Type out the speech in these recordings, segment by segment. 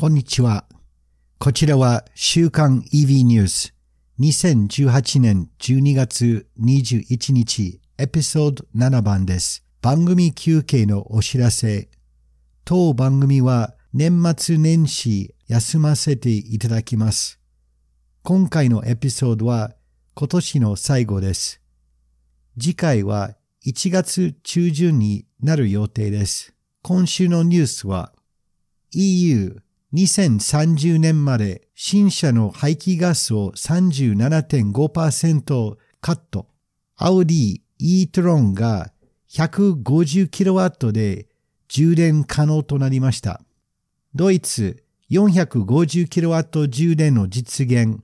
こんにちは。こちらは週刊 EV ニュース2018年12月21日エピソード7番です。番組休憩のお知らせ。当番組は年末年始休ませていただきます。今回のエピソードは今年の最後です。次回は1月中旬になる予定です。今週のニュースは EU 2030年まで新車の排気ガスを37.5%カット。アウディ e-tron が 150kW で充電可能となりました。ドイツ 450kW 充電の実現。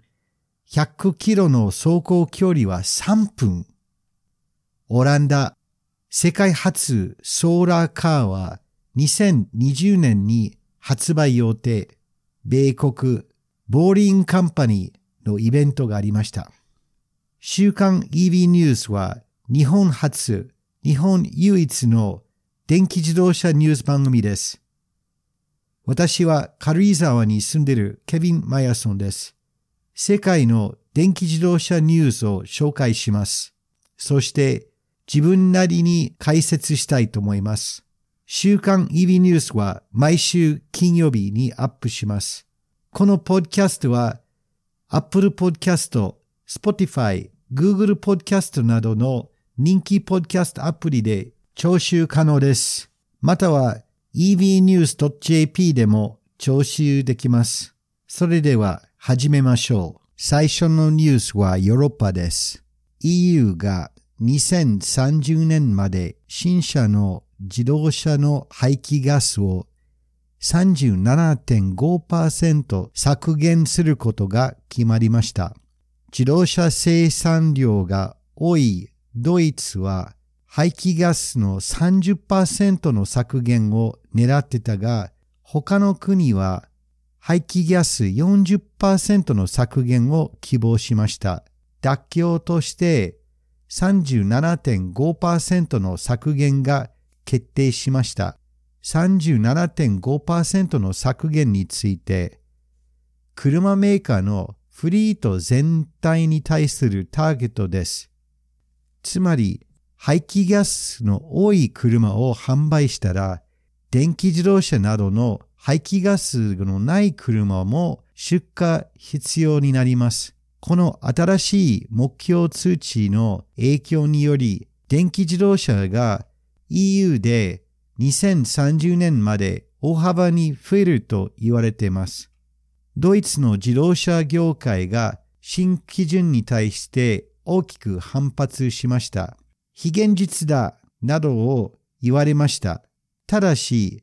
100km の走行距離は3分。オランダ世界初ソーラーカーは2020年に発売予定、米国ボーリンカンパニーのイベントがありました。週刊 EV ニュースは日本初、日本唯一の電気自動車ニュース番組です。私は軽井沢に住んでいるケビン・マヤソンです。世界の電気自動車ニュースを紹介します。そして自分なりに解説したいと思います。週刊 EV ニュースは毎週金曜日にアップします。このポッドキャストは Apple Podcast、Spotify、Google Podcast などの人気ポッドキャストアプリで聴取可能です。または evnews.jp でも聴取できます。それでは始めましょう。最初のニュースはヨーロッパです。EU が2030年まで新車の自動車の排気ガスを37.5%削減することが決まりました。自動車生産量が多いドイツは排気ガスの30%の削減を狙ってたが、他の国は排気ガス40%の削減を希望しました。妥協として37.5%の削減が決定しました。37.5%の削減について、車メーカーのフリート全体に対するターゲットです。つまり、排気ガスの多い車を販売したら、電気自動車などの排気ガスのない車も出荷必要になります。この新しい目標通知の影響により、電気自動車が EU で2030年まで大幅に増えると言われています。ドイツの自動車業界が新基準に対して大きく反発しました。非現実だなどを言われました。ただし、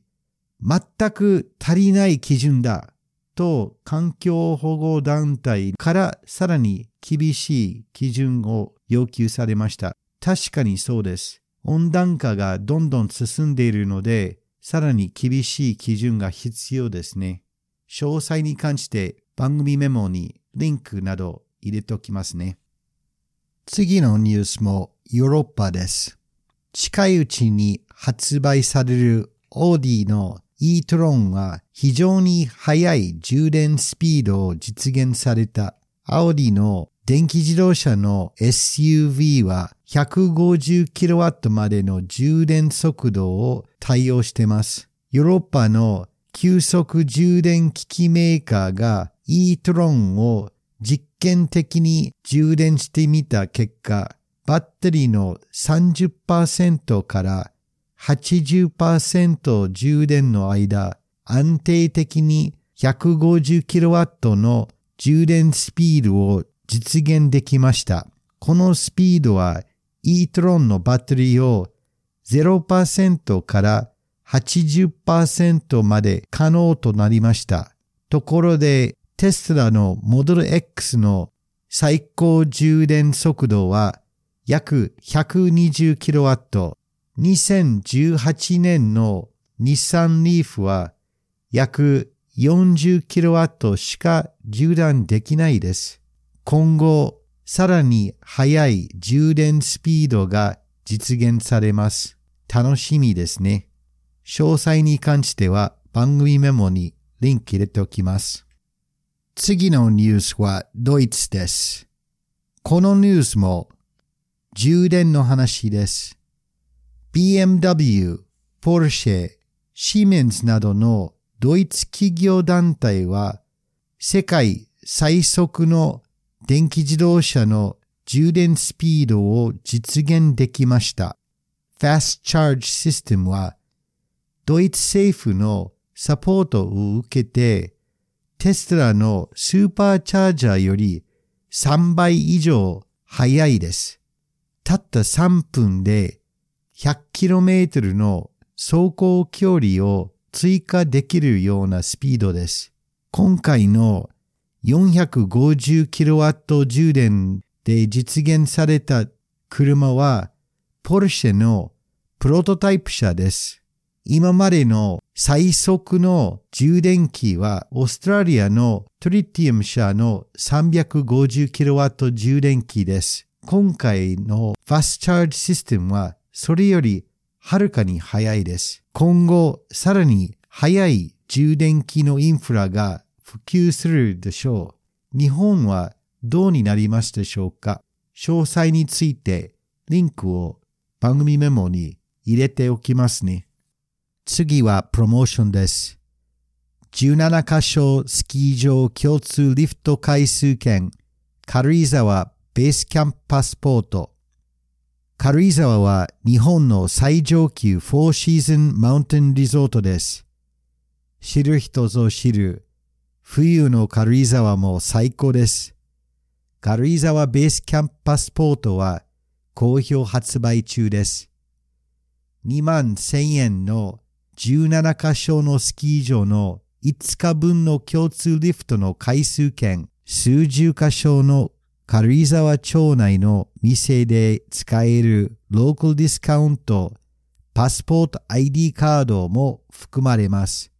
全く足りない基準だと環境保護団体からさらに厳しい基準を要求されました。確かにそうです。温暖化がどんどん進んでいるので、さらに厳しい基準が必要ですね。詳細に関して番組メモにリンクなど入れておきますね。次のニュースもヨーロッパです。近いうちに発売されるオーディの e-tron は非常に速い充電スピードを実現されたアオディの電気自動車の SUV は 150kW までの充電速度を対応しています。ヨーロッパの急速充電機器メーカーが e-tron を実験的に充電してみた結果、バッテリーの30%から80%充電の間、安定的に 150kW の充電スピードを実現できました。このスピードは e-tron のバッテリーを0%から80%まで可能となりました。ところでテスラのモデル X の最高充電速度は約 120kW。2018年の日産リーフは約 40kW しか充電できないです。今後、さらに速い充電スピードが実現されます。楽しみですね。詳細に関しては番組メモにリンク入れておきます。次のニュースはドイツです。このニュースも充電の話です。BMW、ポルシェ、シーメンズなどのドイツ企業団体は世界最速の電気自動車の充電スピードを実現できました。Fast Charge System はドイツ政府のサポートを受けてテスラのスーパーチャージャーより3倍以上速いです。たった3分で 100km の走行距離を追加できるようなスピードです。今回の 450kW 充電で実現された車はポルシェのプロトタイプ車です。今までの最速の充電器はオーストラリアのトリティウム社の 350kW 充電器です。今回のファストチャージシステムはそれよりはるかに早いです。今後、さらに早い充電器のインフラが普及するでしょう。日本はどうになりますでしょうか？詳細についてリンクを番組メモに入れておきますね。次はプロモーションです。17箇所スキー場共通リフト回数券軽井沢ベースキャンプパスポート軽井沢は日本の最上級フォーシーズンマウンテンリゾートです。知る人ぞ知る冬の軽井沢も最高です。軽井沢ベースキャンプパスポートは好評発売中です。2万1000円の17箇所のスキー場の5日分の共通リフトの回数券数十箇所の軽井沢町内の店で使えるローカルディスカウント、パスポート ID カードも含まれます。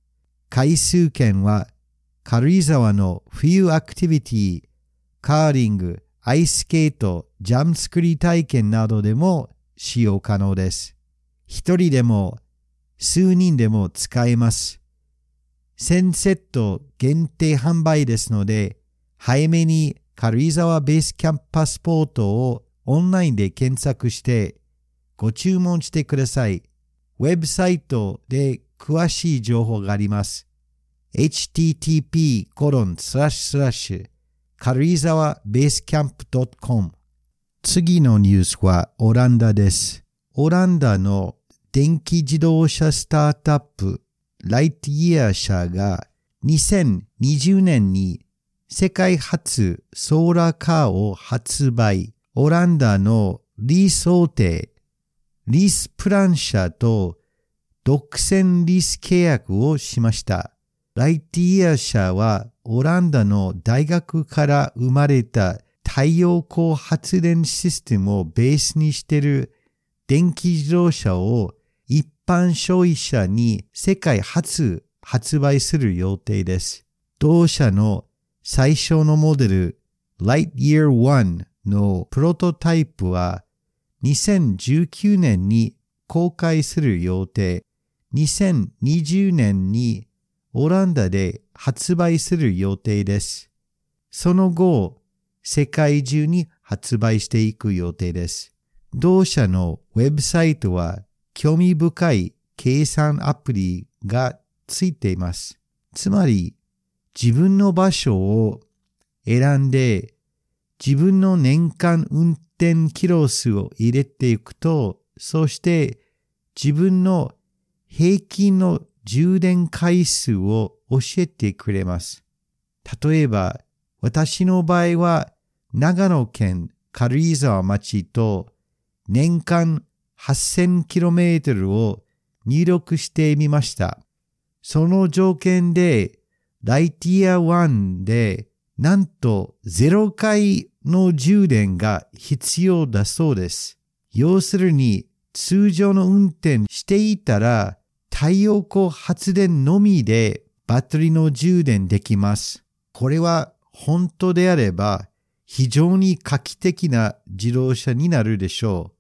回数券は軽井沢の冬アクティビティ、カーリング、アイススケート、ジャンプ作り体験などでも使用可能です。一人でも数人でも使えます。1000セット限定販売ですので、早めに軽井沢ベースキャンプパスポートをオンラインで検索してご注文してください。ウェブサイトで詳しい情報があります。http コロンスラッシュスラッシュ軽井沢ベースキャンプ .com 次のニュースはオランダです。オランダの電気自動車スタートアップライトイヤー社が2020年に世界初ソーラーカーを発売。オランダのリース大手、リースプラン社と独占リース契約をしました。ライティア社はオランダの大学から生まれた太陽光発電システムをベースにしている電気自動車を一般消費者に世界初発売する予定です。同社の最初のモデル Lightyear One のプロトタイプは2019年に公開する予定、2020年にオランダで発売する予定です。その後、世界中に発売していく予定です。同社のウェブサイトは興味深い計算アプリがついています。つまり、自分の場所を選んで自分の年間運転キロ数を入れていくと、そして自分の平均の充電回数を教えてくれます。例えば、私の場合は長野県軽井沢町と年間 8000km を入力してみました。その条件でライティア1でなんと0回の充電が必要だそうです。要するに通常の運転していたら太陽光発電のみでバッテリーの充電できます。これは本当であれば非常に画期的な自動車になるでしょう。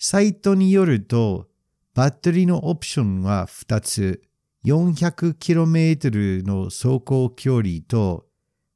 サイトによるとバッテリーのオプションは2つ。400km の走行距離と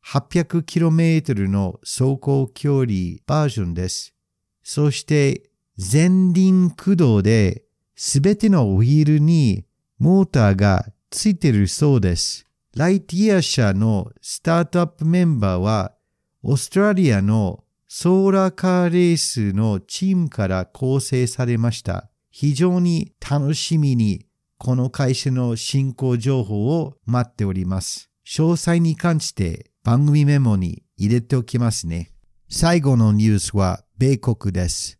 800km の走行距離バージョンです。そして前輪駆動ですべてのウィールにモーターがついているそうです。ライトイヤー社のスタートアップメンバーはオーストラリアのソーラーカーレースのチームから構成されました。非常に楽しみにこの会社の進行情報を待っております。詳細に関して番組メモに入れておきますね。最後のニュースは米国です。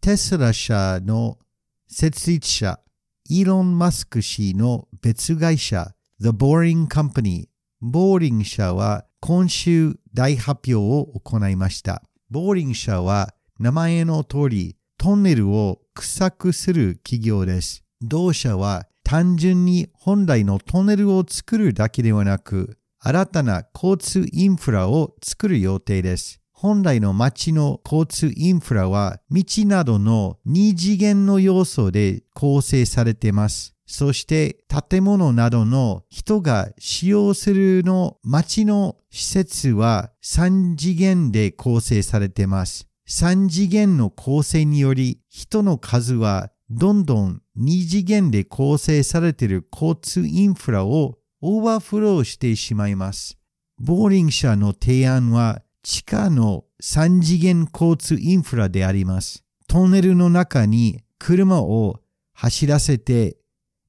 テスラ社の設立者、イーロン・マスク氏の別会社、The Boring Company、ボーリング社は今週大発表を行いました。ボーリング社は名前の通りトンネルを掘くする企業です。同社は単純に本来のトンネルを作るだけではなく、新たな交通インフラを作る予定です。本来の街の交通インフラは道などの二次元の要素で構成されています。そして建物などの人が使用するの街の施設は3次元で構成されています。3次元の構成により人の数はどんどん2次元で構成されている交通インフラをオーバーフローしてしまいます。ボーリング社の提案は地下の3次元交通インフラであります。トンネルの中に車を走らせて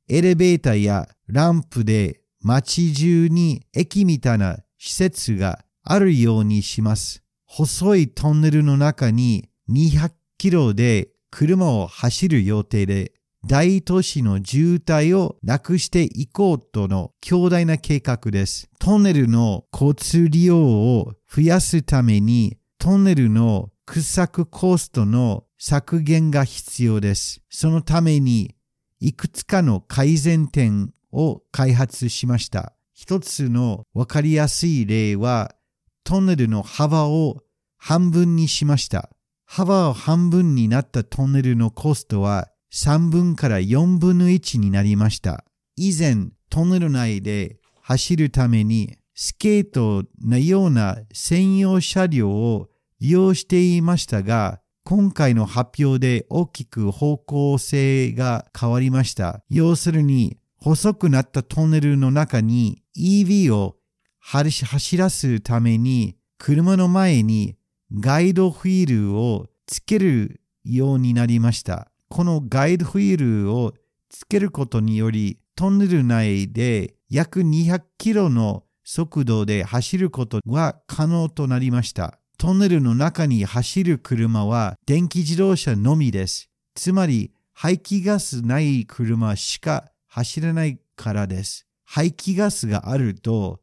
エレベーターやランプで街中に駅みたいな施設があるようにします。細いトンネルの中に200キロで車を走る予定で大都市の渋滞をなくしていこうとの強大な計画です。トンネルの交通利用を増やすためにトンネルの掘削コストの削減が必要です。そのためにいくつかの改善点を開発しました。一つのわかりやすい例は、トンネルの幅を半分にしました。幅を半分になったトンネルのコストは3分から4分の1になりました。以前、トンネル内で走るためにスケートのような専用車両を利用していましたが、今回の発表で大きく方向性が変わりました。要するに、細くなったトンネルの中に EV を走らすために車の前にガイドフィールをつけるようになりました。このガイドフィールをつけることによりトンネル内で約200キロの速度で走ることが可能となりました。トンネルの中に走る車は電気自動車のみです。つまり排気ガスない車しか走れないからです。排気ガスがあると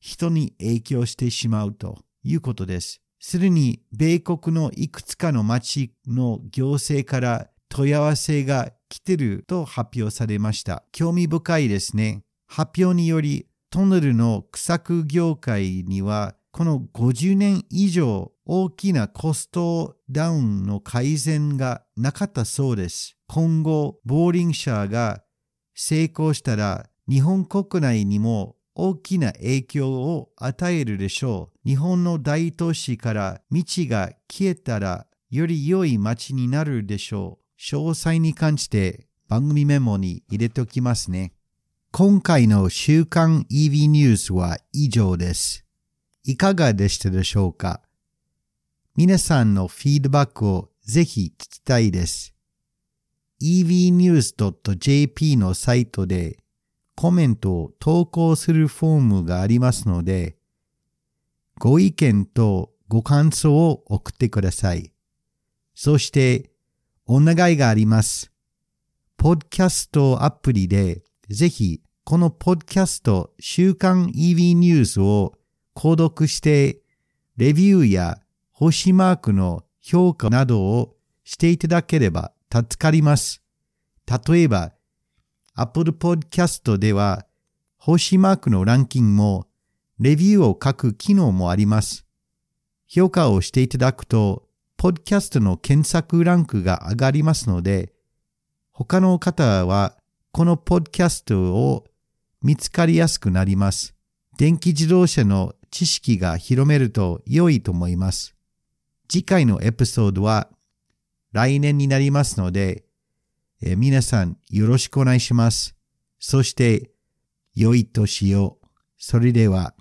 人に影響してしまうということです。すでに米国のいくつかの町の行政から問い合わせが来てると発表されました。興味深いですね。発表によりトンネルの掘削業界にはこの50年以上大きなコストダウンの改善がなかったそうです。今後、ボーリング社が成功したら日本国内にも大きな影響を与えるでしょう。日本の大都市から道が消えたらより良い街になるでしょう。詳細に関して番組メモに入れておきますね。今回の週刊 EV ニュースは以上です。いかがでしたでしょうか？皆さんのフィードバックをぜひ聞きたいです。evnews.jp のサイトでコメントを投稿するフォームがありますので、ご意見とご感想を送ってください。そして、お願いがあります。ポッドキャストアプリで、ぜひ、このポッドキャスト週刊 EV ニュースを購読して、レビューや星マークの評価などをしていただければ助かります。例えば、Apple Podcast では、星マークのランキングも、レビューを書く機能もあります。評価をしていただくと、ポッドキャストの検索ランクが上がりますので、他の方は、このポッドキャストを見つかりやすくなります。電気自動車の知識が広めると良いと思います。次回のエピソードは来年になりますので、え皆さんよろしくお願いします。そして、良い年を。それでは。